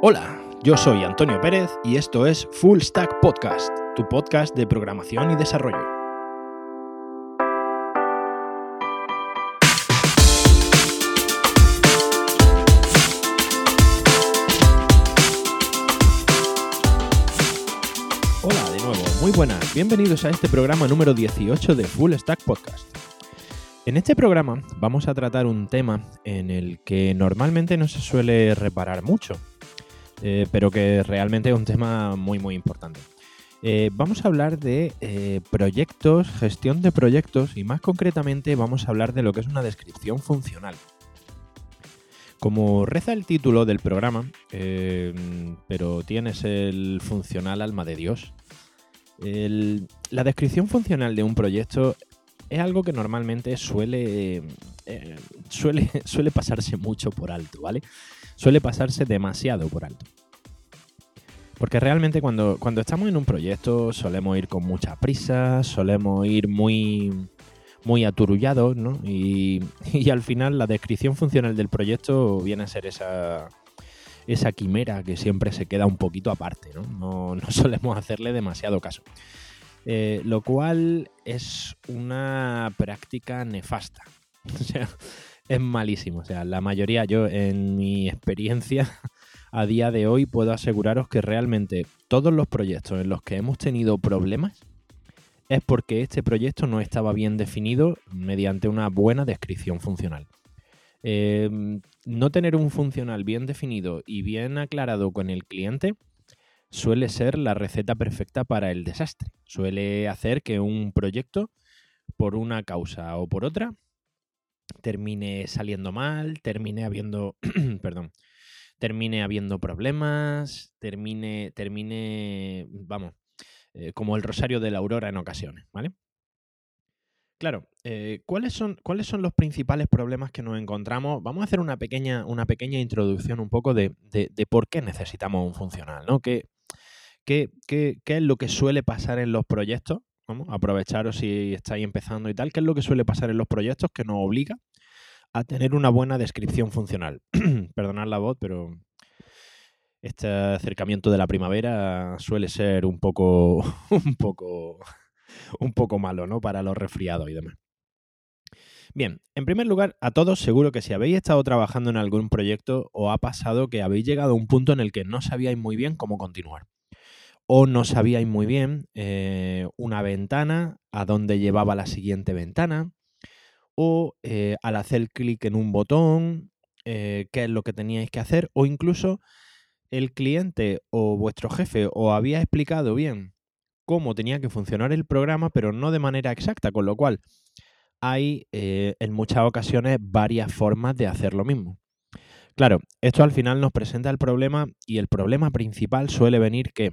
Hola, yo soy Antonio Pérez y esto es Full Stack Podcast, tu podcast de programación y desarrollo. Hola de nuevo, muy buenas, bienvenidos a este programa número 18 de Full Stack Podcast. En este programa vamos a tratar un tema en el que normalmente no se suele reparar mucho, eh, pero que realmente es un tema muy muy importante. Eh, vamos a hablar de eh, proyectos, gestión de proyectos y más concretamente vamos a hablar de lo que es una descripción funcional. Como reza el título del programa, pero tienes el funcional alma de Dios, la descripción funcional de un proyecto es algo que normalmente suele, suele, suele pasarse mucho por alto, ¿vale? Suele pasarse demasiado por alto. Porque realmente cuando, cuando estamos en un proyecto solemos ir con mucha prisa, solemos ir muy, muy aturullados, ¿no? Y, al final la descripción funcional del proyecto viene a ser esa, esa quimera que siempre se queda un poquito aparte, ¿no? No, solemos hacerle demasiado caso. Eh, lo cual es una práctica nefasta. O sea, es malísimo. O sea, la mayoría, yo en mi experiencia, a día de hoy puedo aseguraros que realmente todos los proyectos en los que hemos tenido problemas es porque este proyecto no estaba bien definido mediante una buena descripción funcional. Em, no tener un funcional bien definido y bien aclarado con el cliente suele ser la receta perfecta para el desastre. Suele hacer que un proyecto, por una causa o por otra, termine saliendo mal, termine habiendo, perdón, termine habiendo problemas, termine, termine, vamos, eh, como el rosario de la aurora en ocasiones, ¿vale? Claro, eh, ¿cuáles, son, ¿cuáles son los principales problemas que nos encontramos? Vamos a hacer una pequeña, una pequeña introducción un poco de, por qué necesitamos un funcional, ¿no? ¿Qué, qué, qué, qué es lo que suele pasar en los proyectos? Aprovecharos si estáis empezando y tal, ¿qué es lo que suele pasar en los proyectos que nos obliga a tener una buena descripción funcional. Perdonad la voz, pero este acercamiento de la primavera suele ser un poco, un poco, un poco malo, ¿no? Para los resfriados y demás. Bien, en primer lugar, a todos seguro que si habéis estado trabajando en algún proyecto o ha pasado que habéis llegado a un punto en el que no sabíais muy bien cómo continuar. O no sabíais muy bien eh, una ventana, a dónde llevaba la siguiente ventana, o eh, al hacer clic en un botón, eh, qué es lo que teníais que hacer, o incluso el cliente o vuestro jefe os había explicado bien cómo tenía que funcionar el programa, pero no de manera exacta, con lo cual hay en muchas ocasiones varias formas de hacer lo mismo. Claro, esto al final nos presenta el problema y el problema principal suele venir que,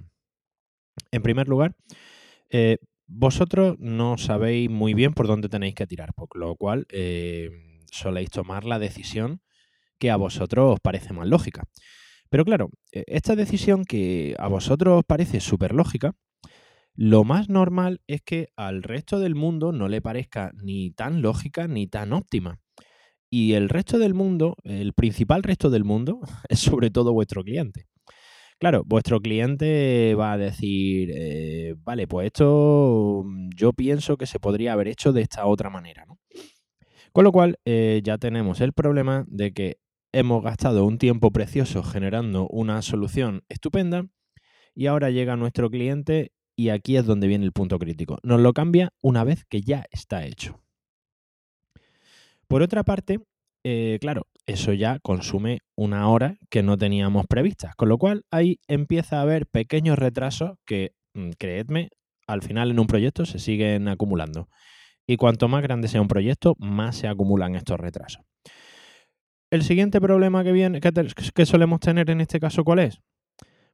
en primer lugar, vosotros no sabéis muy bien por dónde tenéis que tirar, por lo cual eh, soléis tomar la decisión que a vosotros os parece más lógica. Pero claro, e, esta decisión que a vosotros os parece súper lógica, lo más normal es que al resto del mundo no le parezca ni tan lógica ni tan óptima. Y el resto del mundo, el principal resto del mundo, es sobre todo vuestro cliente. Claro, vuestro cliente va a decir, eh, vale, pues esto mm, yo pienso que se podría haber hecho de esta otra manera, ¿no? Con lo cual, eh, ya tenemos el problema de que hemos gastado un tiempo precioso generando una solución estupenda y ahora llega nuestro cliente y aquí es donde viene el punto crítico. Nos lo cambia una vez que ya está hecho. Por otra parte, eh, claro, eso ya consume una hora que no teníamos previstas, con lo cual ahí empieza a haber pequeños retrasos que, mm, creedme, al final en un proyecto se siguen acumulando. Y cuanto más grande sea un proyecto, más se acumulan estos retrasos. El siguiente problema que, viene, que solemos tener en este caso, ¿cuál es?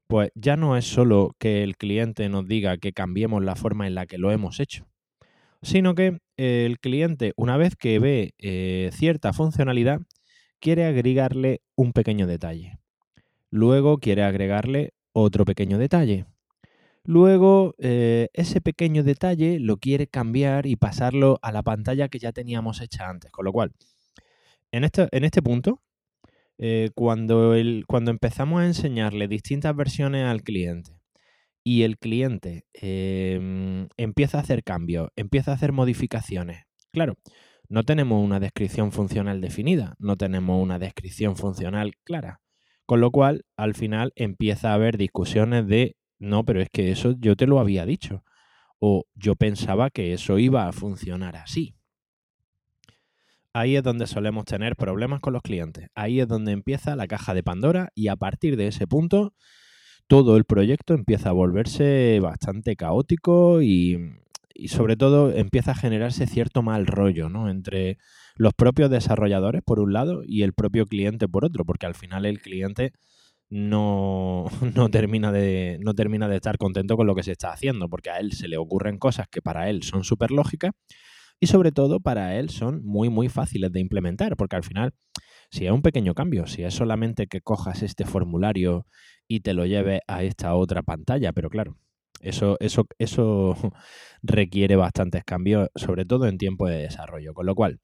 Pues ya no es solo que el cliente nos diga que cambiemos la forma en la que lo hemos hecho, sino que el cliente, una vez que ve eh, cierta funcionalidad, quiere agregarle un pequeño detalle. Luego quiere agregarle otro pequeño detalle. Luego eh, ese pequeño detalle lo quiere cambiar y pasarlo a la pantalla que ya teníamos hecha antes. Con lo cual, en este, en este punto, Eh, cuando, el, cuando empezamos a enseñarle distintas versiones al cliente y el cliente em, empieza a hacer cambios, empieza a hacer modificaciones, claro, no tenemos una descripción funcional definida, no tenemos una descripción funcional clara. Con lo cual, al final empieza a haber discusiones de, no, pero es que eso yo te lo había dicho. O yo pensaba que eso iba a funcionar así. Ahí es donde solemos tener problemas con los clientes. Ahí es donde empieza la caja de Pandora y a partir de ese punto todo el proyecto empieza a volverse bastante caótico y, y sobre todo empieza a generarse cierto mal rollo ¿no? entre los propios desarrolladores por un lado y el propio cliente por otro, porque al final el cliente no, no, termina de, no termina de estar contento con lo que se está haciendo, porque a él se le ocurren cosas que para él son súper lógicas y sobre todo para él son muy, muy fáciles de implementar, porque al final, si es un pequeño cambio, si es solamente que cojas este formulario y te lo lleves a esta otra pantalla, pero claro, eso, eso, eso requiere bastantes cambios, sobre todo en tiempo de desarrollo. Con lo cual,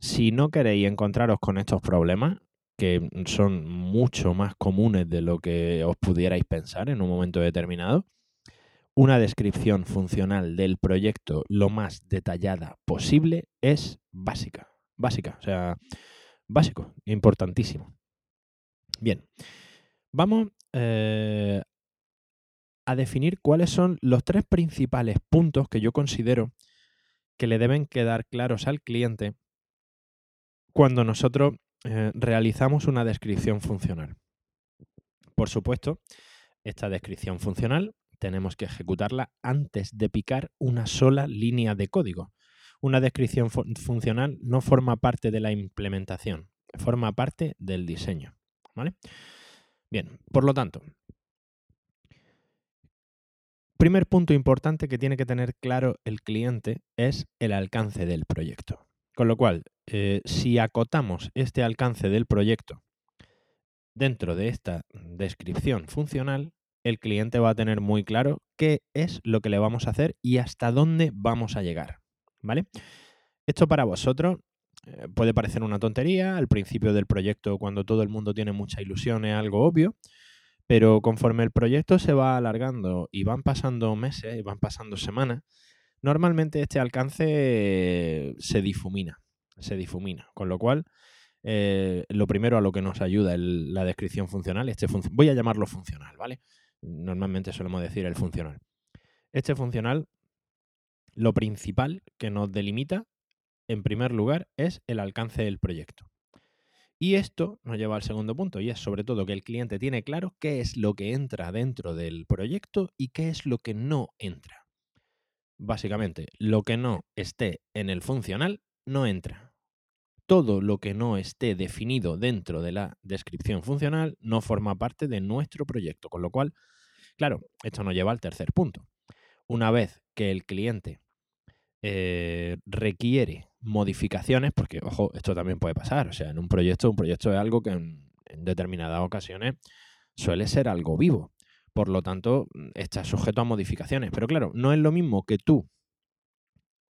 si no queréis encontraros con estos problemas, que son mucho más comunes de lo que os pudierais pensar en un momento determinado, una descripción funcional del proyecto lo más detallada posible es básica. Básica, o sea, básico, importantísimo. Bien, vamos eh, a definir cuáles son los tres principales puntos que yo considero que le deben quedar claros al cliente cuando nosotros eh, realizamos una descripción funcional. Por supuesto, esta descripción funcional tenemos que ejecutarla antes de picar una sola línea de código. Una descripción funcional no forma parte de la implementación, forma parte del diseño. ¿vale? Bien, por lo tanto, primer punto importante que tiene que tener claro el cliente es el alcance del proyecto. Con lo cual, eh, si acotamos este alcance del proyecto dentro de esta descripción funcional, el cliente va a tener muy claro qué es lo que le vamos a hacer y hasta dónde vamos a llegar. ¿Vale? Esto para vosotros eh, puede parecer una tontería. Al principio del proyecto, cuando todo el mundo tiene mucha ilusión, es algo obvio. Pero conforme el proyecto se va alargando y van pasando meses y van pasando semanas, normalmente este alcance se difumina, se difumina. Con lo cual, eh, lo primero a lo que nos ayuda la descripción funcional, este voy a llamarlo funcional, ¿vale? Normalmente solemos decir el funcional. Este funcional, lo principal que nos delimita, en primer lugar, es el alcance del proyecto. Y esto nos lleva al segundo punto, y es sobre todo que el cliente tiene claro qué es lo que entra dentro del proyecto y qué es lo que no entra. Básicamente, lo que no esté en el funcional no entra. Todo lo que no esté definido dentro de la descripción funcional no forma parte de nuestro proyecto. Con lo cual, claro, esto nos lleva al tercer punto. Una vez que el cliente eh, requiere modificaciones, porque, ojo, esto también puede pasar. O sea, en un proyecto, un proyecto es algo que en, determinadas ocasiones suele ser algo vivo. Por lo tanto, está sujeto a modificaciones. Pero claro, no es lo mismo que tú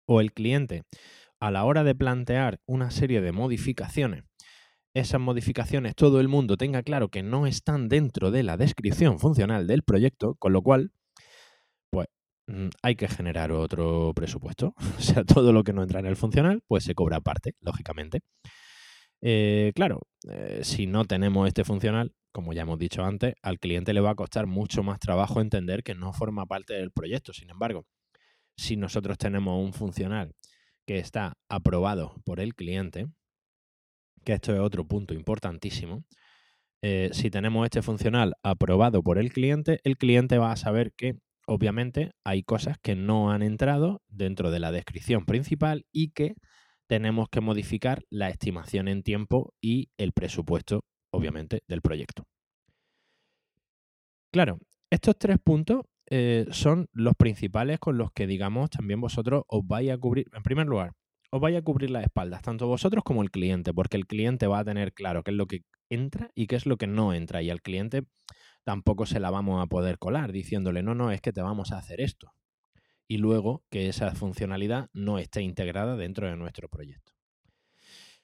o el cliente a la hora de plantear una serie de modificaciones, esas modificaciones todo el mundo tenga claro que no están dentro de la descripción funcional del proyecto, con lo cual Mm, hay que generar otro presupuesto. O sea, todo lo que no entra en el funcional, pues se cobra aparte, lógicamente. Eh, claro, eh, si no tenemos este funcional, como ya hemos dicho antes, al cliente le va a costar mucho más trabajo entender que no forma parte del proyecto. Sin embargo, si nosotros tenemos un funcional que está aprobado por el cliente, que esto es otro punto importantísimo, eh, si tenemos este funcional aprobado por el cliente, el cliente va a saber que obviamente hay cosas que no han entrado dentro de la descripción principal y que tenemos que modificar la estimación en tiempo y el presupuesto, obviamente, del proyecto. Claro, estos tres puntos eh, son los principales con los que, digamos, también vosotros os vais a cubrir, en primer lugar, os vais a cubrir las espaldas, tanto vosotros como el cliente, porque el cliente va a tener claro qué es lo que entra y qué es lo que no entra. Y al cliente tampoco se la vamos a poder colar diciéndole, no, no, es que te vamos a hacer esto. Y luego que esa funcionalidad no esté integrada dentro de nuestro proyecto.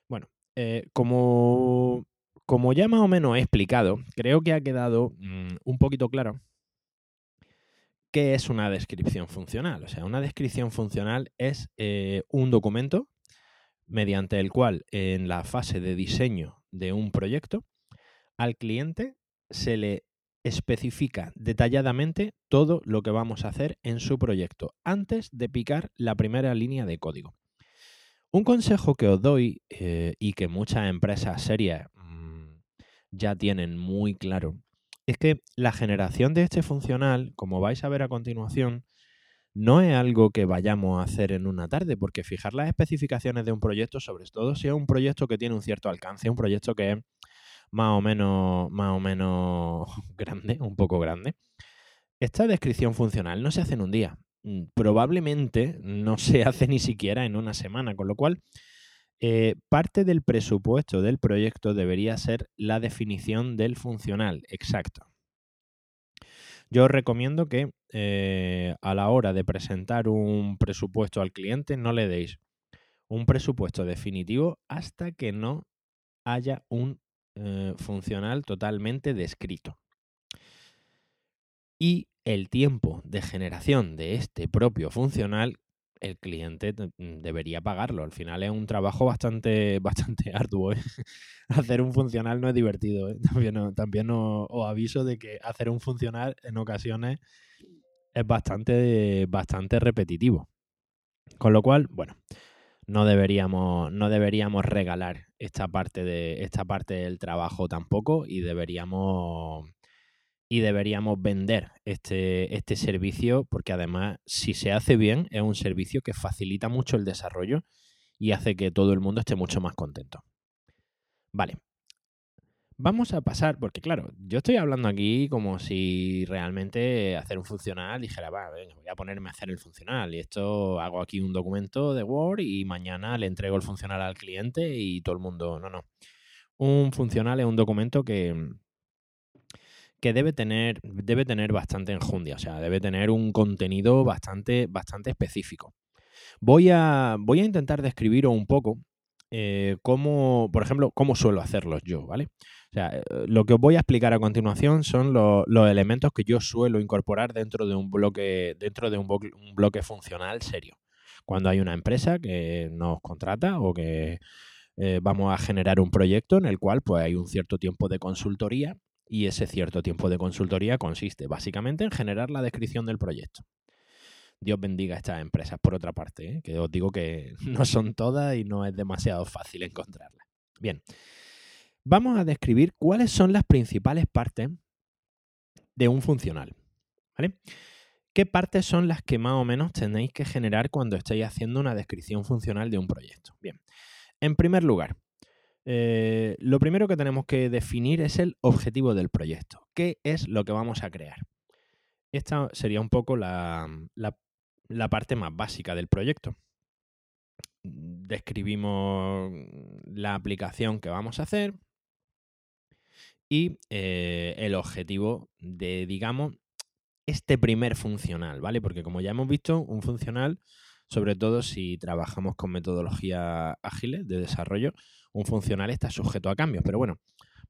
Bueno, eh, como, como ya más o menos he explicado, creo que ha quedado mm, un poquito claro qué es una descripción funcional. O sea, una descripción funcional es eh, un documento mediante el cual en la fase de diseño de un proyecto al cliente se le especifica detalladamente todo lo que vamos a hacer en su proyecto antes de picar la primera línea de código. Un consejo que os doy eh, y que muchas empresas serias mm, ya tienen muy claro es que la generación de este funcional, como vais a ver a continuación, no es algo que vayamos a hacer en una tarde, porque fijar las especificaciones de un proyecto, sobre todo si es un proyecto que tiene un cierto alcance, un proyecto que es más o menos, más o menos grande, un poco grande. Esta descripción funcional no se hace en un día. Mm, probablemente no se hace ni siquiera en una semana, con lo cual eh, parte del presupuesto del proyecto debería ser la definición del funcional exacto. Yo os recomiendo que eh, a la hora de presentar un presupuesto al cliente no le deis un presupuesto definitivo hasta que no haya un eh, funcional totalmente descrito. Y el tiempo de generación de este propio funcional, el cliente mm, debería pagarlo. Al final es un trabajo bastante, bastante arduo. ¿eh? hacer un funcional no es divertido. ¿eh? También, también os, aviso de que hacer un funcional en ocasiones es bastante, bastante repetitivo. Con lo cual, bueno, no deberíamos, no deberíamos regalar esta parte, de, esta parte del trabajo tampoco y deberíamos, y deberíamos vender este, este servicio porque además si se hace bien es un servicio que facilita mucho el desarrollo y hace que todo el mundo esté mucho más contento. Vale, Vamos a pasar, porque claro, yo estoy hablando aquí como si realmente hacer un funcional dijera, va, venga, voy a ponerme a hacer el funcional y esto hago aquí un documento de Word y mañana le entrego el funcional al cliente y todo el mundo, no, no. Un funcional es un documento que, que debe tener, debe tener bastante enjundia, o sea, debe tener un contenido bastante, bastante específico. Voy a, voy a intentar describiros un poco eh, cómo, por ejemplo, cómo suelo hacerlos yo, ¿vale? O sea, lo que os voy a explicar a continuación son los, elementos que yo suelo incorporar dentro de un bloque, dentro de un, bloque funcional serio. Cuando hay una empresa que nos contrata o que eh, vamos a generar un proyecto en el cual pues, hay un cierto tiempo de consultoría y ese cierto tiempo de consultoría consiste básicamente en generar la descripción del proyecto. Dios bendiga a estas empresas, por otra parte, ¿eh? que os digo que no son todas y no es demasiado fácil encontrarlas. Bien, vamos a describir cuáles son las principales partes de un funcional. ¿Qué partes son las que más o menos tenéis que generar cuando estéis haciendo una descripción funcional de un proyecto? Bien, en primer lugar, eh, lo primero que tenemos que definir es el objetivo del proyecto. ¿Qué es lo que vamos a crear? Esta sería un poco la parte más básica del proyecto describimos la aplicación que vamos a hacer, y eh, el objetivo de, digamos, este primer funcional, ¿vale? Porque como ya hemos visto, un funcional, sobre todo si trabajamos con metodologías ágiles de desarrollo, un funcional está sujeto a cambios. Pero bueno,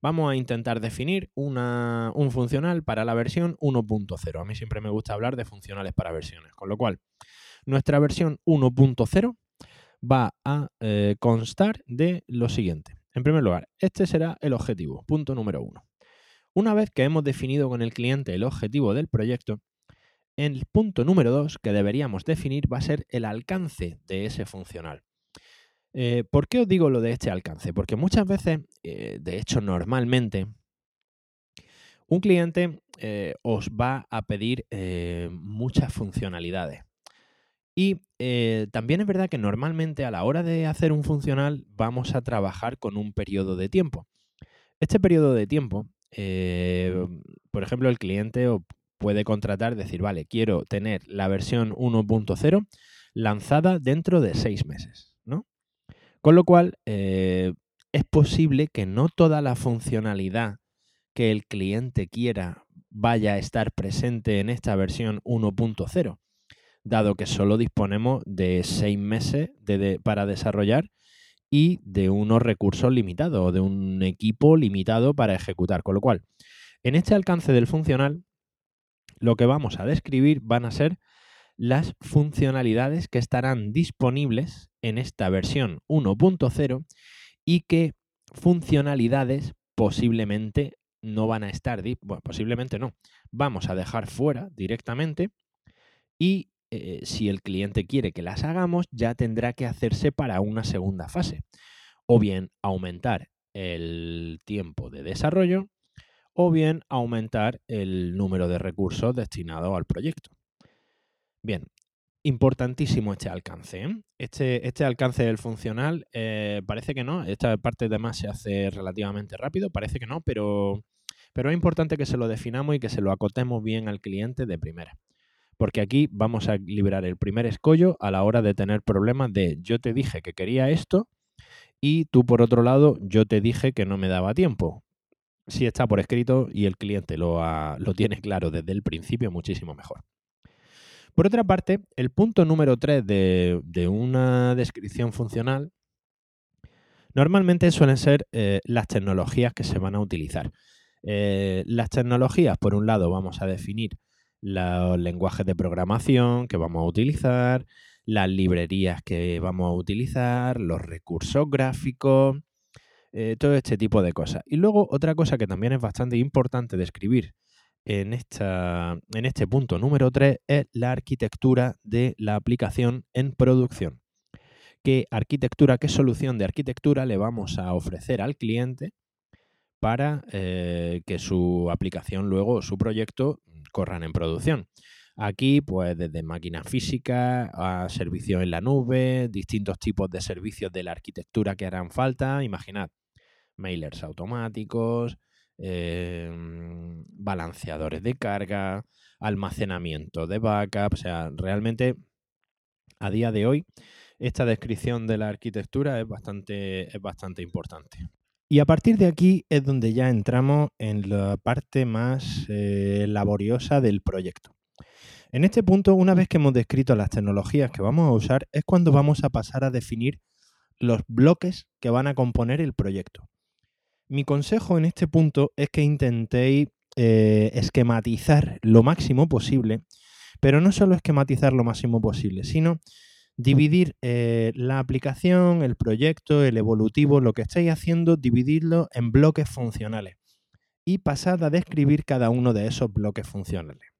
vamos a intentar definir una, un funcional para la versión 1.0. A mí siempre me gusta hablar de funcionales para versiones. Con lo cual, nuestra versión 1.0 va a eh, constar de lo siguiente. En primer lugar, este será el objetivo, punto número uno. Una vez que hemos definido con el cliente el objetivo del proyecto, el punto número dos que deberíamos definir va a ser el alcance de ese funcional. Eh, ¿Por qué os digo lo de este alcance? Porque muchas veces, eh, de hecho normalmente, un cliente eh, os va a pedir muchas funcionalidades. Y eh, también es verdad que normalmente a la hora de hacer un funcional vamos a trabajar con un periodo de tiempo. Este periodo de tiempo, eh, por ejemplo, el cliente puede contratar, decir, vale, quiero tener la versión 1.0 lanzada dentro de seis meses, ¿no? Con lo cual, eh, es posible que no toda la funcionalidad que el cliente quiera vaya a estar presente en esta versión 1.0 dado que solo disponemos de seis meses para desarrollar y de unos recursos limitados, de un equipo limitado para ejecutar. Con lo cual, en este alcance del funcional, lo que vamos a describir van a ser las funcionalidades que estarán disponibles en esta versión 1.0 y que funcionalidades posiblemente no van a estar, bueno, posiblemente no, vamos a dejar fuera directamente y eh, si el cliente quiere que las hagamos, ya tendrá que hacerse para una segunda fase. O bien aumentar el tiempo de desarrollo o bien aumentar el número de recursos destinados al proyecto. Bien, importantísimo este alcance. ¿eh? Este, este, alcance del funcional eh, parece que no, esta parte de más se hace relativamente rápido, parece que no, pero, pero es importante que se lo definamos y que se lo acotemos bien al cliente de primera porque aquí vamos a liberar el primer escollo a la hora de tener problemas de yo te dije que quería esto y tú por otro lado yo te dije que no me daba tiempo. Si está por escrito y el cliente lo, lo tiene claro desde el principio, muchísimo mejor. Por otra parte, el punto número 3 de, una descripción funcional normalmente suelen ser eh, las tecnologías que se van a utilizar. Eh, las tecnologías, por un lado, vamos a definir los lenguajes de programación que vamos a utilizar, las librerías que vamos a utilizar, los recursos gráficos, eh, todo este tipo de cosas. Y luego otra cosa que también es bastante importante describir en, esta, en este punto número 3 es la arquitectura de la aplicación en producción. ¿Qué arquitectura, qué solución de arquitectura le vamos a ofrecer al cliente para eh, que su aplicación luego, su proyecto, corran en producción. Aquí, pues desde máquinas físicas a servicios en la nube, distintos tipos de servicios de la arquitectura que harán falta. Imaginad, mailers automáticos, em, balanceadores de carga, almacenamiento de backup. O sea, realmente a día de hoy esta descripción de la arquitectura es bastante, es bastante importante. Y a partir de aquí es donde ya entramos en la parte más eh, laboriosa del proyecto. En este punto, una vez que hemos descrito las tecnologías que vamos a usar, es cuando vamos a pasar a definir los bloques que van a componer el proyecto. Mi consejo en este punto es que intentéis eh, esquematizar lo máximo posible, pero no solo esquematizar lo máximo posible, sino dividir eh, la aplicación, el proyecto, el evolutivo, lo que estáis haciendo, dividirlo en bloques funcionales y pasar a describir cada uno de esos bloques funcionales.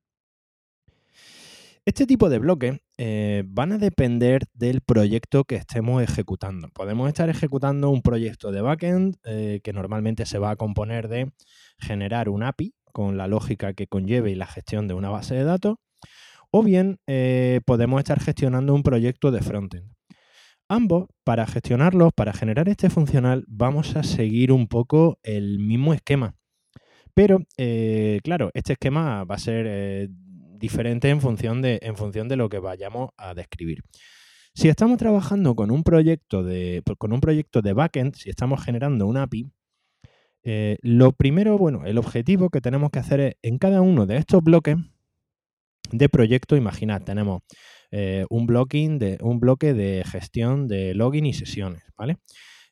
Este tipo de bloques eh, van a depender del proyecto que estemos ejecutando. Podemos estar ejecutando un proyecto de backend eh, que normalmente se va a componer de generar un API con la lógica que conlleve y la gestión de una base de datos o bien eh, podemos estar gestionando un proyecto de frontend. Ambos, para gestionarlos, para generar este funcional, vamos a seguir un poco el mismo esquema. Pero, eh, claro, este esquema va a ser eh, diferente en función, de, en función de lo que vayamos a describir. Si estamos trabajando con un proyecto de, con un proyecto de backend, si estamos generando un API, lo primero, bueno, el objetivo que tenemos que hacer es en cada uno de estos bloques de proyecto, imaginad, tenemos eh, un, blocking de, un bloque de gestión de login y sesiones, ¿vale?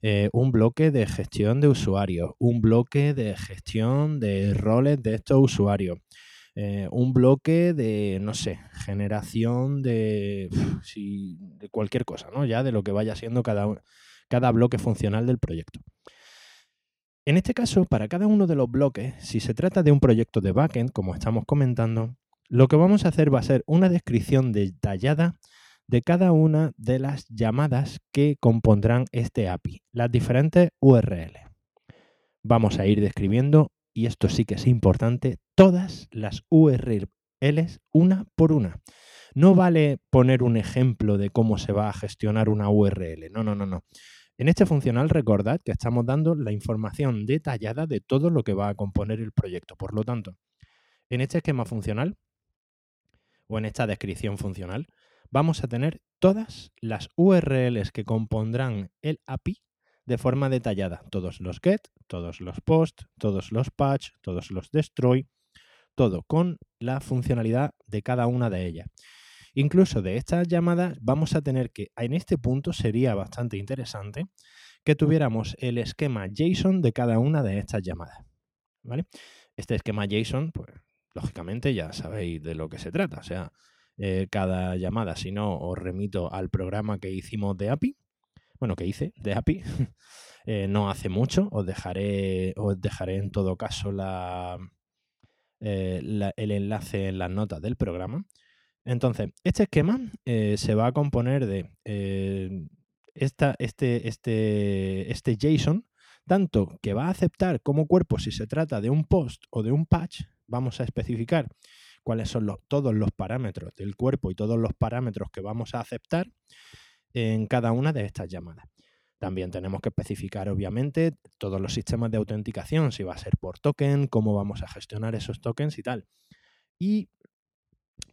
Eh, un bloque de gestión de usuarios, un bloque de gestión de roles de estos usuarios, eh, un bloque de, no sé, generación de, de cualquier cosa, ¿no? Ya de lo que vaya siendo cada, cada bloque funcional del proyecto. En este caso, para cada uno de los bloques, si se trata de un proyecto de backend, como estamos comentando, lo que vamos a hacer va a ser una descripción detallada de cada una de las llamadas que compondrán este API, las diferentes URL. Vamos a ir describiendo, y esto sí que es importante, todas las URLs una por una. No vale poner un ejemplo de cómo se va a gestionar una URL. No, no, no, no. En este funcional recordad que estamos dando la información detallada de todo lo que va a componer el proyecto. Por lo tanto, en este esquema funcional o en esta descripción funcional, vamos a tener todas las URLs que compondrán el API de forma detallada. Todos los get, todos los post, todos los patch, todos los destroy, todo con la funcionalidad de cada una de ellas. Incluso de estas llamadas vamos a tener que, en este punto sería bastante interesante, que tuviéramos el esquema JSON de cada una de estas llamadas. ¿vale? Este esquema JSON, pues lógicamente ya sabéis de lo que se trata. O sea, eh, cada llamada, si no, os remito al programa que hicimos de API. Bueno, que hice de API. Eh, no hace mucho. Os dejaré, os dejaré en todo caso eh, el enlace en las notas del programa. Entonces, este esquema se va a componer de esta, este, este, este JSON, tanto que va a aceptar como cuerpo si se trata de un post o de un patch, vamos a especificar cuáles son los, todos los parámetros del cuerpo y todos los parámetros que vamos a aceptar en cada una de estas llamadas. También tenemos que especificar, obviamente, todos los sistemas de autenticación, si va a ser por token, cómo vamos a gestionar esos tokens y tal. Y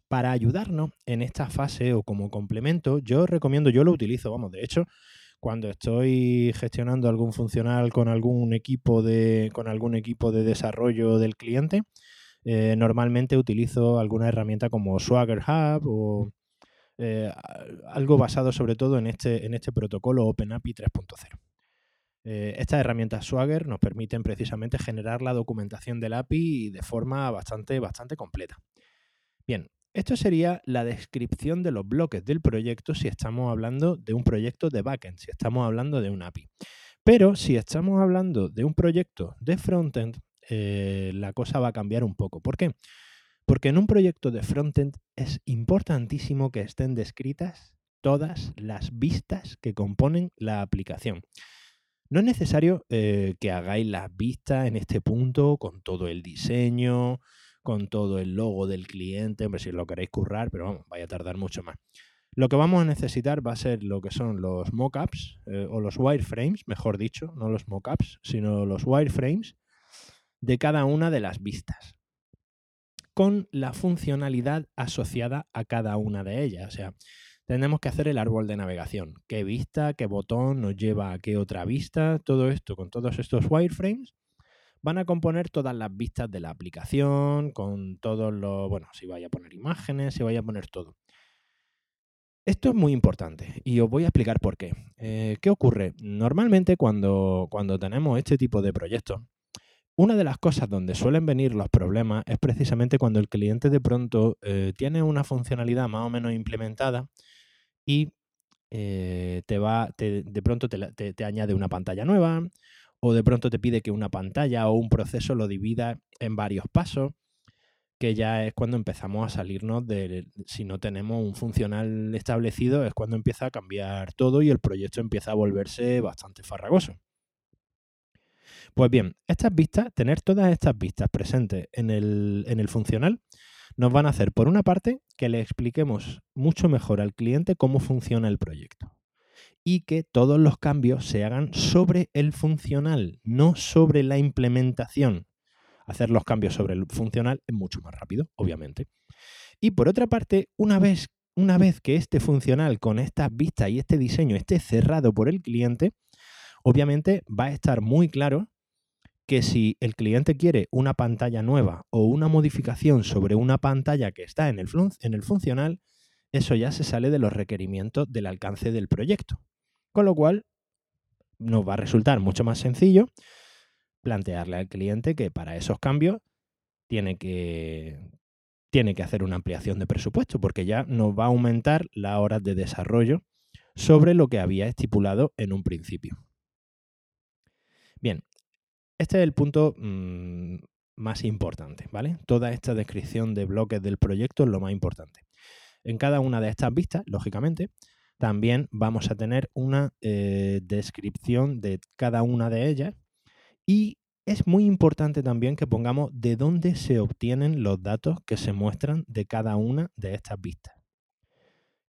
para ayudarnos en esta fase o como complemento, yo recomiendo, yo lo utilizo, vamos, de hecho, cuando estoy gestionando algún funcional con algún equipo de, con algún equipo de desarrollo del cliente, eh, normalmente utilizo alguna herramienta como Swagger Hub o eh, algo basado sobre todo en este, en este protocolo OpenAPI 3.0. Eh, estas herramientas Swagger nos permiten precisamente generar la documentación del API de forma bastante, bastante completa. Bien, esto sería la descripción de los bloques del proyecto si estamos hablando de un proyecto de backend, si estamos hablando de un API. Pero si estamos hablando de un proyecto de frontend, eh, la cosa va a cambiar un poco. ¿Por qué? Porque en un proyecto de frontend es importantísimo que estén descritas todas las vistas que componen la aplicación. No es necesario eh, que hagáis las vistas en este punto con todo el diseño, con todo el logo del cliente, hombre, si lo queréis currar, pero vamos, vaya a tardar mucho más. Lo que vamos a necesitar va a ser lo que son los mockups eh, o los wireframes, mejor dicho, no los mockups, sino los wireframes de cada una de las vistas con la funcionalidad asociada a cada una de ellas. O sea, tenemos que hacer el árbol de navegación. ¿Qué vista, qué botón nos lleva a qué otra vista? Todo esto con todos estos wireframes van a componer todas las vistas de la aplicación, con todos los, bueno, si vaya a poner imágenes, si vaya a poner todo. Esto es muy importante y os voy a explicar por qué. Eh, ¿Qué ocurre? Normalmente cuando, cuando tenemos este tipo de proyectos, una de las cosas donde suelen venir los problemas es precisamente cuando el cliente de pronto eh, tiene una funcionalidad más o menos implementada y eh, te va, de pronto te, añade una pantalla nueva o de pronto te pide que una pantalla o un proceso lo divida en varios pasos, que ya es cuando empezamos a salirnos de, si no tenemos un funcional establecido, es cuando empieza a cambiar todo y el proyecto empieza a volverse bastante farragoso. Pues bien, estas vistas, tener todas estas vistas presentes en el, en el funcional, nos van a hacer, por una parte, que le expliquemos mucho mejor al cliente cómo funciona el proyecto y que todos los cambios se hagan sobre el funcional, no sobre la implementación. Hacer los cambios sobre el funcional es mucho más rápido, obviamente. Y por otra parte, una vez, una vez que este funcional con estas vistas y este diseño esté cerrado por el cliente, obviamente va a estar muy claro que si el cliente quiere una pantalla nueva o una modificación sobre una pantalla que está en el, en el funcional, eso ya se sale de los requerimientos del alcance del proyecto. Con lo cual, nos va a resultar mucho más sencillo plantearle al cliente que para esos cambios tiene que, tiene que hacer una ampliación de presupuesto, porque ya nos va a aumentar las horas de desarrollo sobre lo que había estipulado en un principio. Este es el punto mm, más importante, ¿vale? Toda esta descripción de bloques del proyecto es lo más importante. En cada una de estas vistas, lógicamente, también vamos a tener una eh, descripción de cada una de ellas y es muy importante también que pongamos de dónde se obtienen los datos que se muestran de cada una de estas vistas.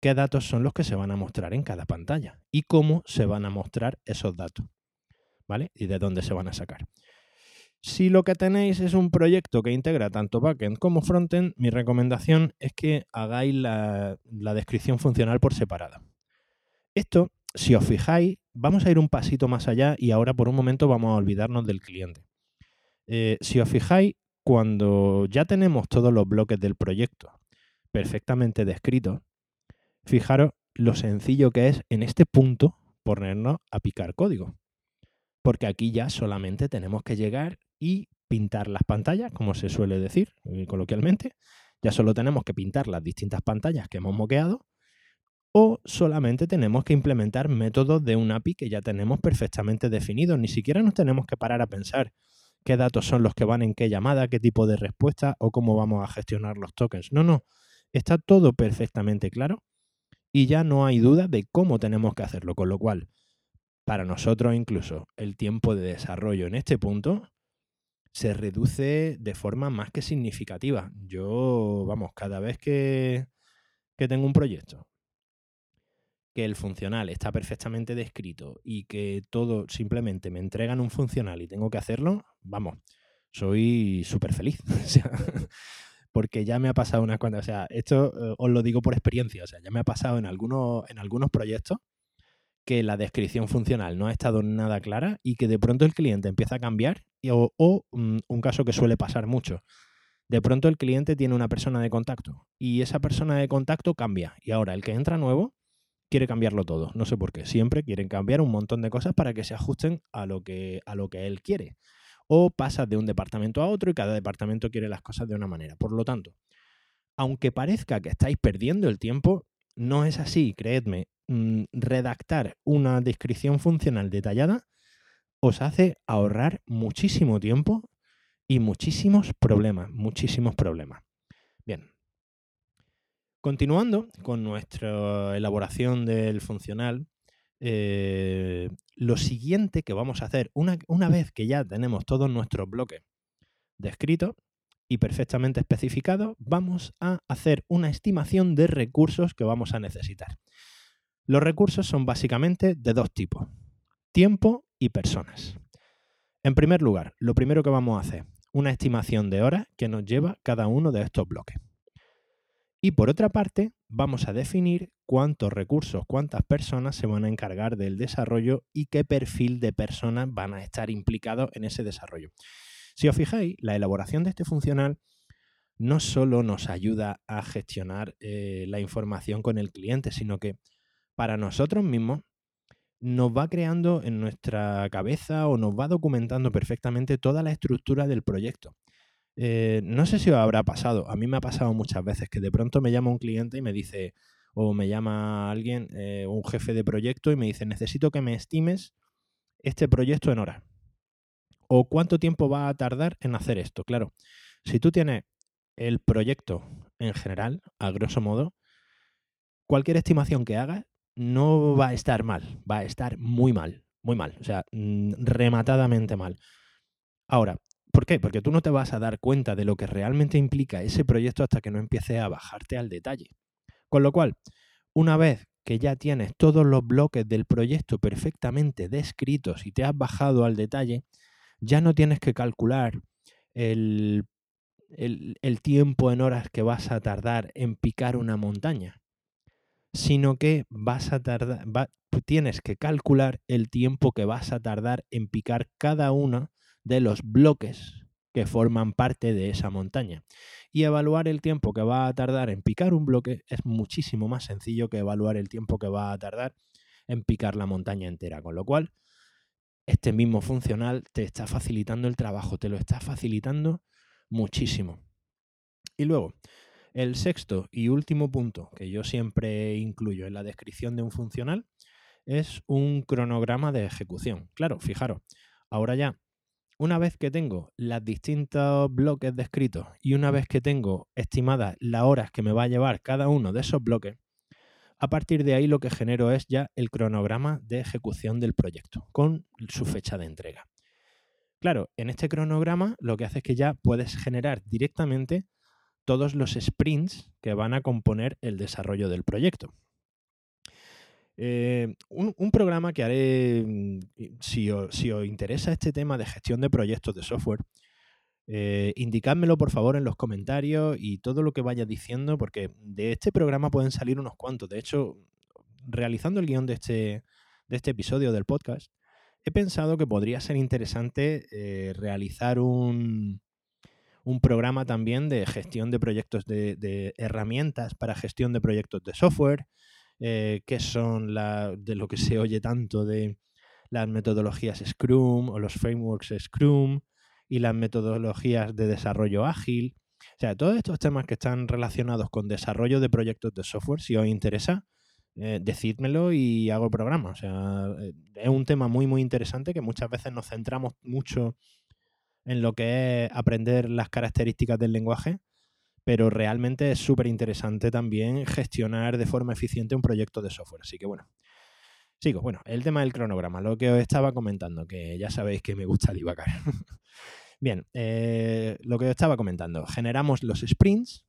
¿Qué datos son los que se van a mostrar en cada pantalla? ¿Y cómo se van a mostrar esos datos? ¿Vale? Y de dónde se van a sacar. Si lo que tenéis es un proyecto que integra tanto backend como frontend, mi recomendación es que hagáis la, descripción funcional por separado. Esto, si os fijáis, vamos a ir un pasito más allá y ahora por un momento vamos a olvidarnos del cliente. Eh, si os fijáis, cuando ya tenemos todos los bloques del proyecto perfectamente descritos, fijaros lo sencillo que es en este punto ponernos a picar código. Porque aquí ya solamente tenemos que llegar y pintar las pantallas, como se suele decir eh, coloquialmente. Ya solo tenemos que pintar las distintas pantallas que hemos moqueado o solamente tenemos que implementar métodos de un API que ya tenemos perfectamente definidos. Ni siquiera nos tenemos que parar a pensar qué datos son los que van en qué llamada, qué tipo de respuesta o cómo vamos a gestionar los tokens. No, no, está todo perfectamente claro y ya no hay duda de cómo tenemos que hacerlo, con lo cual, para nosotros incluso, el tiempo de desarrollo en este punto se reduce de forma más que significativa. Yo, vamos, cada vez que, que tengo un proyecto que el funcional está perfectamente descrito y que todo simplemente me entregan un funcional y tengo que hacerlo, vamos, soy súper feliz. porque ya me ha pasado unas cuantas, o sea, esto eh, os lo digo por experiencia, o sea, ya me ha pasado en algunos, en algunos proyectos que la descripción funcional no ha estado nada clara y que de pronto el cliente empieza a cambiar o, o mm, un caso que suele pasar mucho. De pronto el cliente tiene una persona de contacto y esa persona de contacto cambia y ahora el que entra nuevo quiere cambiarlo todo. No sé por qué. Siempre quieren cambiar un montón de cosas para que se ajusten a lo que, a lo que él quiere. O pasa de un departamento a otro y cada departamento quiere las cosas de una manera. Por lo tanto, aunque parezca que estáis perdiendo el tiempo, no es así, creedme. Mm, redactar una descripción funcional detallada os hace ahorrar muchísimo tiempo y muchísimos problemas, muchísimos problemas. Bien, Continuando con nuestra elaboración del funcional, eh, lo siguiente que vamos a hacer, una, una, vez que ya tenemos todos nuestros bloques descritos y perfectamente especificados, vamos a hacer una estimación de recursos que vamos a necesitar. Los recursos son básicamente de dos tipos, tiempo y personas. En primer lugar, lo primero que vamos a hacer, una estimación de horas que nos lleva cada uno de estos bloques. Y por otra parte, vamos a definir cuántos recursos, cuántas personas se van a encargar del desarrollo y qué perfil de personas van a estar implicados en ese desarrollo. Si os fijáis, la elaboración de este funcional no solo nos ayuda a gestionar eh, la información con el cliente, sino que para nosotros mismos nos va creando en nuestra cabeza o nos va documentando perfectamente toda la estructura del proyecto. Eh, no sé si os habrá pasado, a mí me ha pasado muchas veces que de pronto me llama un cliente y me dice, o me llama alguien, eh, un jefe de proyecto y me dice, necesito que me estimes este proyecto en horas. O cuánto tiempo va a tardar en hacer esto. Claro, si tú tienes el proyecto en general, a grosso modo, cualquier estimación que hagas no va a estar mal, va a estar muy mal, muy mal, o sea, mm, rematadamente mal. Ahora, ¿Por qué? Porque tú no te vas a dar cuenta de lo que realmente implica ese proyecto hasta que no empieces a bajarte al detalle. Con lo cual, una vez que ya tienes todos los bloques del proyecto perfectamente descritos y te has bajado al detalle, ya no tienes que calcular el, tiempo en horas que vas a tardar en picar una montaña, sino que vas a tardar, tienes que calcular el tiempo que vas a tardar en picar cada una de los bloques que forman parte de esa montaña. Y evaluar el tiempo que va a tardar en picar un bloque es muchísimo más sencillo que evaluar el tiempo que va a tardar en picar la montaña entera. Con lo cual, este mismo funcional te está facilitando el trabajo, te lo está facilitando muchísimo. Y luego, el sexto y último punto que yo siempre incluyo en la descripción de un funcional es un cronograma de ejecución. Claro, fijaros, ahora ya una vez que tengo los distintos bloques descritos y una vez que tengo estimadas las horas que me va a llevar cada uno de esos bloques, a partir de ahí lo que genero es ya el cronograma de ejecución del proyecto con su fecha de entrega. Claro, en este cronograma lo que hace es que ya puedes generar directamente todos los sprints que van a componer el desarrollo del proyecto. Eh, un, programa que haré, mm, si os, interesa este tema de gestión de proyectos de software, eh, indicádmelo por favor en los comentarios y todo lo que vaya diciendo, porque de este programa pueden salir unos cuantos. De hecho, realizando el guion de este, de este episodio del podcast, he pensado que podría ser interesante eh, realizar un, un programa también de gestión de proyectos de herramientas para gestión de proyectos de software, eh, que son la, de lo que se oye tanto de las metodologías Scrum o los frameworks Scrum y las metodologías de desarrollo ágil. O sea, todos estos temas que están relacionados con desarrollo de proyectos de software, si os interesa, eh, decídmelo y hago el programa. O sea, eh, es un tema muy, muy interesante que muchas veces nos centramos mucho en lo que es aprender las características del lenguaje, pero realmente es súper interesante también gestionar de forma eficiente un proyecto de software. Así que bueno, sigo. Bueno, el tema del cronograma, lo que os estaba comentando, que ya sabéis que me gusta divagar. Bien, eh, lo que os estaba comentando, generamos los sprints.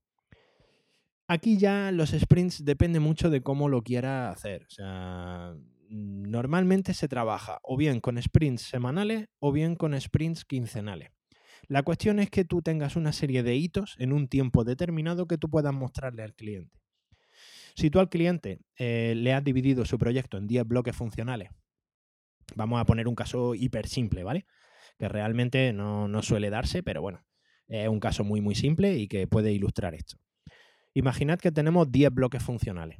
Aquí ya los sprints depende mucho de cómo lo quiera hacer. O sea, normalmente se trabaja o bien con sprints semanales o bien con sprints quincenales. La cuestión es que tú tengas una serie de hitos en un tiempo determinado que tú puedas mostrarle al cliente. Si tú al cliente eh, le has dividido su proyecto en 10 bloques funcionales, vamos a poner un caso hiper simple, ¿vale? Que realmente no, no suele darse, pero bueno, es un caso muy muy simple y que puede ilustrar esto. Imaginad que tenemos 10 bloques funcionales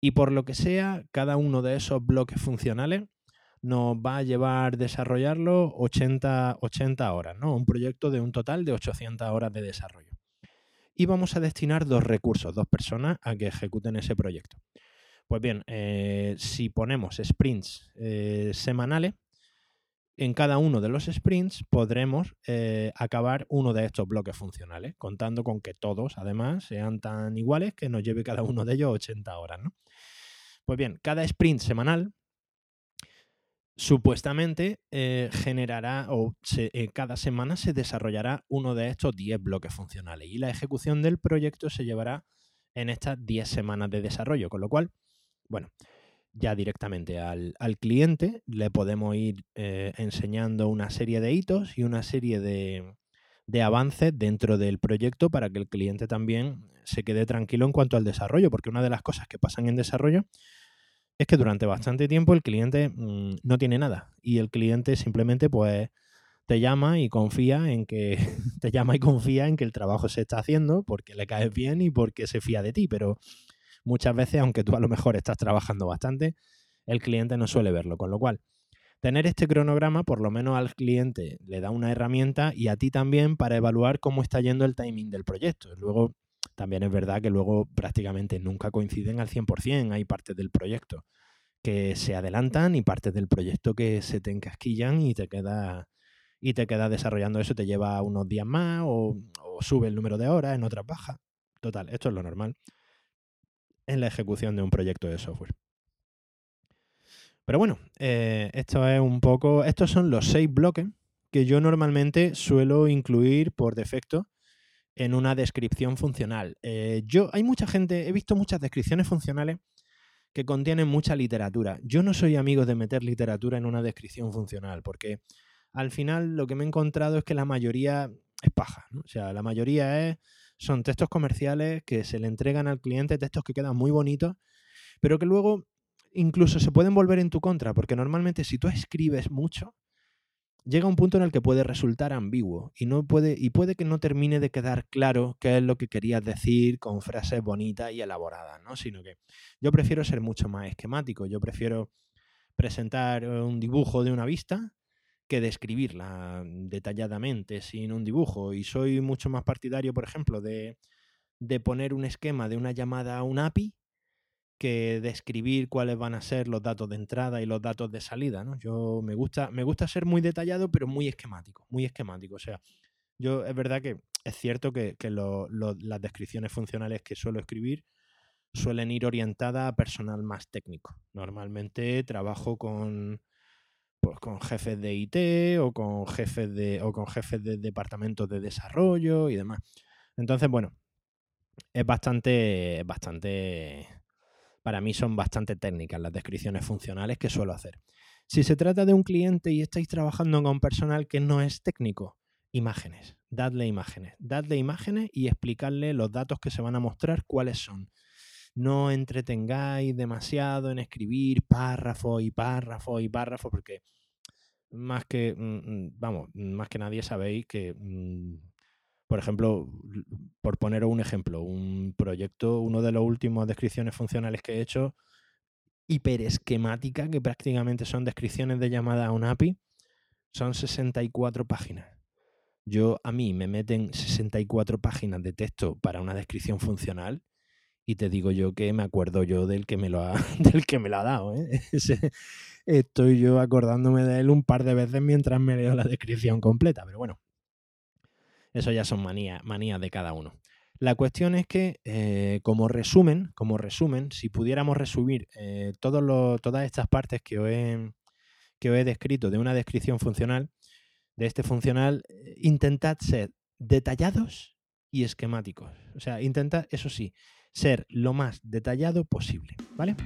y por lo que sea, cada uno de esos bloques funcionales nos va a llevar desarrollarlo 80, 80 horas, ¿no? Un proyecto de un total de 800 horas de desarrollo. Y vamos a destinar dos recursos, dos personas a que ejecuten ese proyecto. Pues bien, eh, si ponemos sprints eh, semanales, en cada uno de los sprints podremos eh, acabar uno de estos bloques funcionales, contando con que todos, además, sean tan iguales que nos lleve cada uno de ellos 80 horas. ¿no? Pues bien, cada sprint semanal supuestamente eh, generará o eh, cada semana se desarrollará uno de estos 10 bloques funcionales y la ejecución del proyecto se llevará en estas 10 semanas de desarrollo, con lo cual, bueno, ya directamente al, cliente le podemos ir eh, enseñando una serie de hitos y una serie de, de avances dentro del proyecto para que el cliente también se quede tranquilo en cuanto al desarrollo, porque una de las cosas que pasan en desarrollo es que durante bastante tiempo el cliente mm, no tiene nada y el cliente simplemente pues te llama y confía en que te llama y confía en que el trabajo se está haciendo porque le caes bien y porque se fía de ti, pero muchas veces aunque tú a lo mejor estás trabajando bastante, el cliente no suele verlo, con lo cual tener este cronograma por lo menos al cliente le da una herramienta y a ti también para evaluar cómo está yendo el timing del proyecto. Luego también es verdad que luego prácticamente nunca coinciden al 100%. Hay partes del proyecto que se adelantan y partes del proyecto que se te encasquillan y te queda y te quedas desarrollando eso, te lleva unos días más o, sube el número de horas, en otras baja. Total, esto es lo normal en la ejecución de un proyecto de software. Pero bueno, eh, esto es un poco. Estos son los seis bloques que yo normalmente suelo incluir por defecto en una descripción funcional. Eh, yo, hay mucha gente, he visto muchas descripciones funcionales que contienen mucha literatura. Yo no soy amigo de meter literatura en una descripción funcional, porque al final lo que me he encontrado es que la mayoría es paja. O sea, la mayoría es, son textos comerciales que se le entregan al cliente, textos que quedan muy bonitos, pero que luego incluso se pueden volver en tu contra, porque normalmente si tú escribes mucho, llega un punto en el que puede resultar ambiguo y, no puede, y puede que no termine de quedar claro qué es lo que querías decir con frases bonitas y elaboradas, ¿no? Sino que yo prefiero ser mucho más esquemático, yo prefiero presentar eh, un dibujo de una vista que describirla detalladamente sin un dibujo y soy mucho más partidario, por ejemplo, de, de poner un esquema de una llamada a un API que describir cuáles van a ser los datos de entrada y los datos de salida, ¿no? Yo me gusta, me gusta ser muy detallado, pero muy esquemático, muy esquemático. O sea, yo es verdad que es cierto que, las descripciones funcionales que suelo escribir suelen ir orientadas a personal más técnico. Normalmente trabajo con, pues, con jefes de IT o con jefes de, o con jefes de departamentos de desarrollo y demás. Entonces, bueno, es bastante, bastante para mí son bastante técnicas las descripciones funcionales que suelo hacer. Si se trata de un cliente y estáis trabajando con personal que no es técnico, imágenes, dadle imágenes, dadle imágenes y explicarle los datos que se van a mostrar cuáles son. No entretengáis demasiado en escribir párrafo y párrafo y párrafo porque más que, mm, mm, vamos, más que nadie sabéis que mm, por ejemplo, por poner un ejemplo, un proyecto, uno de los últimos descripciones funcionales que he hecho, hiperesquemática, que prácticamente son descripciones de llamada a un API, son 64 páginas. Yo, a mí me meten 64 páginas de texto para una descripción funcional y te digo yo que me acuerdo yo del que me lo ha, del que me lo ha dado. ¿eh? estoy yo acordándome de él un par de veces mientras me leo la descripción completa, pero bueno, eso ya son manías, manías de cada uno. La cuestión es que, eh, como resumen, como resumen, si pudiéramos resumir eh, todas estas partes que os, he, que he descrito de una descripción funcional, de este funcional, intentad ser detallados y esquemáticos. O sea, intentad, eso sí, ser lo más detallado posible, ¿vale?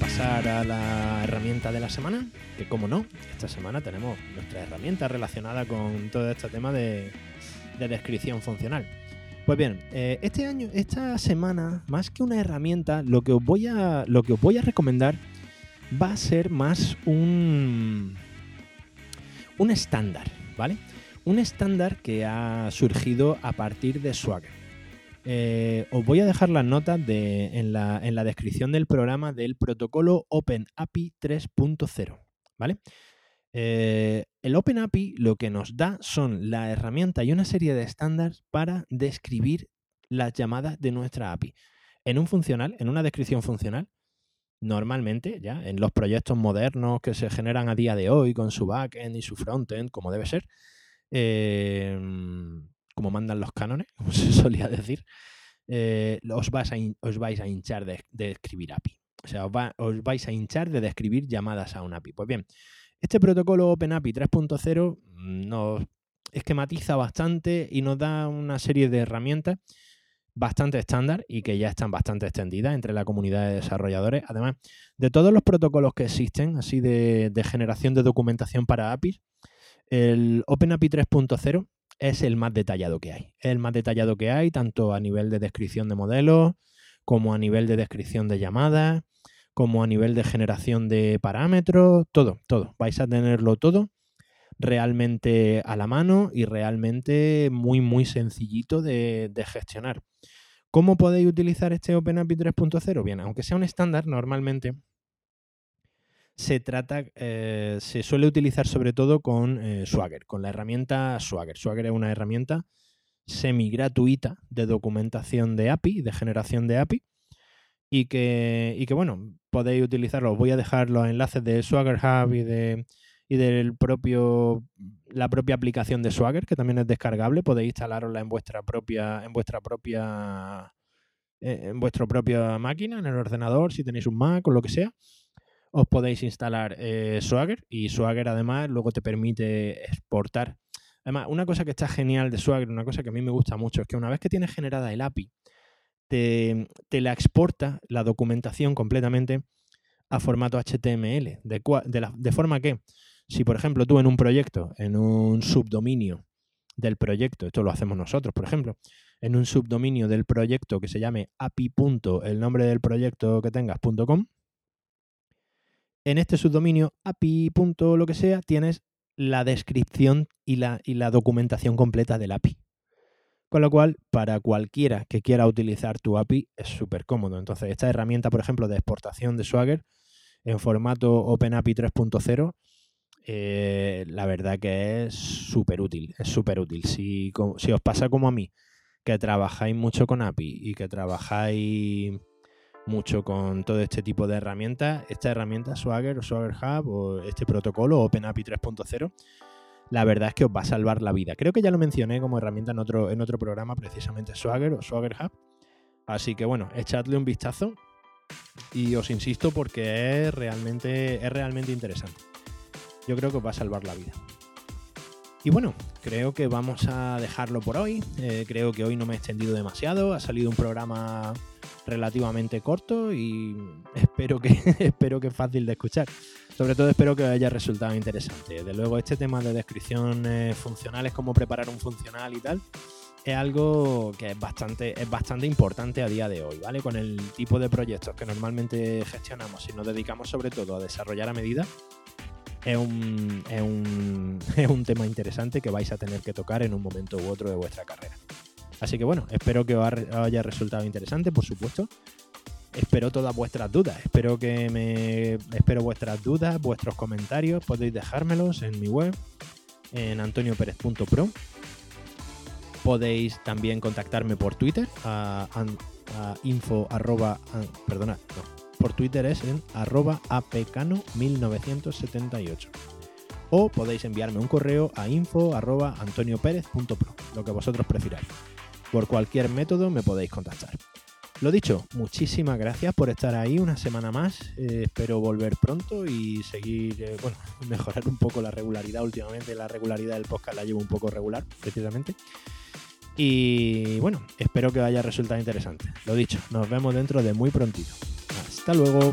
pasar a la herramienta de la semana, que como no, esta semana tenemos nuestra herramienta relacionada con todo este tema de, descripción funcional. Pues bien, eh, este año, esta semana, más que una herramienta, lo que os voy a, lo que os voy a recomendar va a ser más un, un estándar, ¿vale? Un estándar que ha surgido a partir de Swagger. Eh, os voy a dejar las notas en, la, descripción del programa del protocolo OpenAPI 3.0. ¿Vale? Eh, el OpenAPI lo que nos da son la herramienta y una serie de estándares para describir las llamadas de nuestra API. En un funcional, en una descripción funcional, normalmente, ya en los proyectos modernos que se generan a día de hoy con su backend y su frontend, como debe ser, eh, como mandan los cánones, como se solía decir, eh, os, vais a os, vais a hinchar de, escribir API. O sea, os, vais a hinchar de describir llamadas a un API. Pues bien, este protocolo OpenAPI 3.0 nos esquematiza bastante y nos da una serie de herramientas bastante estándar y que ya están bastante extendidas entre la comunidad de desarrolladores. Además, de todos los protocolos que existen, así de, generación de documentación para APIs, el OpenAPI 3.0 es el más detallado que hay. Es el más detallado que hay, tanto a nivel de descripción de modelos, como a nivel de descripción de llamadas, como a nivel de generación de parámetros, todo, todo. Vais a tenerlo todo realmente a la mano y realmente muy, muy sencillito de gestionar. ¿Cómo podéis utilizar este OpenAPI 3.0? Bien, aunque sea un estándar, normalmente se trata, eh, se suele utilizar sobre todo con eh, Swagger, con la herramienta Swagger. Swagger es una herramienta semi gratuita de documentación de API, de generación de API, y que, y que bueno, podéis utilizarlo. Os voy a dejar los enlaces de Swagger Hub y de y del propio la propia aplicación de Swagger, que también es descargable, podéis instalarosla en vuestra propia, en vuestra propia eh, en vuestra propia máquina, en el ordenador, si tenéis un Mac o lo que sea os podéis instalar eh, Swagger y Swagger además luego te permite exportar. Además, una cosa que está genial de Swagger, una cosa que a mí me gusta mucho, es que una vez que tienes generada el API, te, la exporta la documentación completamente a formato HTML. De, de forma que, si por ejemplo tú en un proyecto, en un subdominio del proyecto, esto lo hacemos nosotros, por ejemplo, en un subdominio del proyecto que se llame api. el nombre del proyecto que tengas.com, en este subdominio API. lo que sea, tienes la descripción y la, y la documentación completa del API. Con lo cual, para cualquiera que quiera utilizar tu API es súper cómodo. Entonces, esta herramienta, por ejemplo, de exportación de Swagger en formato OpenAPI 3.0, eh, la verdad que es súper útil. Es súper útil. Si, si os pasa como a mí, que trabajáis mucho con API y que trabajáis mucho con todo este tipo de herramientas. Esta herramienta Swagger o Swagger Hub o este protocolo OpenAPI 3.0, la verdad es que os va a salvar la vida. Creo que ya lo mencioné como herramienta en otro, en otro programa, precisamente Swagger o Swagger Hub. Así que bueno, echadle un vistazo y os insisto porque es realmente, es realmente interesante. Yo creo que os va a salvar la vida. Y bueno, creo que vamos a dejarlo por hoy. Eh, creo que hoy no me he extendido demasiado. Ha salido un programa relativamente corto y espero que, espero que es fácil de escuchar. Sobre todo espero que haya resultado interesante. De luego, este tema de descripciones funcionales, cómo preparar un funcional y tal, es algo que es bastante, es bastante importante a día de hoy, ¿vale? Con el tipo de proyectos que normalmente gestionamos y nos dedicamos sobre todo a desarrollar a medida, es un, es, un, es un tema interesante que vais a tener que tocar en un momento u otro de vuestra carrera. Así que bueno, espero que os haya resultado interesante, por supuesto. Espero todas vuestras dudas. Espero que me espero vuestras dudas, vuestros comentarios. Podéis dejármelos en mi web, en antonioperez.pro. Podéis también contactarme por Twitter a, info perdona, por Twitter es en arroba apcano1978. O podéis enviarme un correo a info lo que vosotros prefiráis. Por cualquier método me podéis contactar. Lo dicho, muchísimas gracias por estar ahí una semana más. Eh, espero volver pronto y seguir, eh, bueno, mejorar un poco la regularidad. Últimamente la regularidad del podcast la llevo un poco regular, precisamente. Y bueno, espero que haya resultado interesante. Lo dicho, nos vemos dentro de muy prontito. Hasta luego.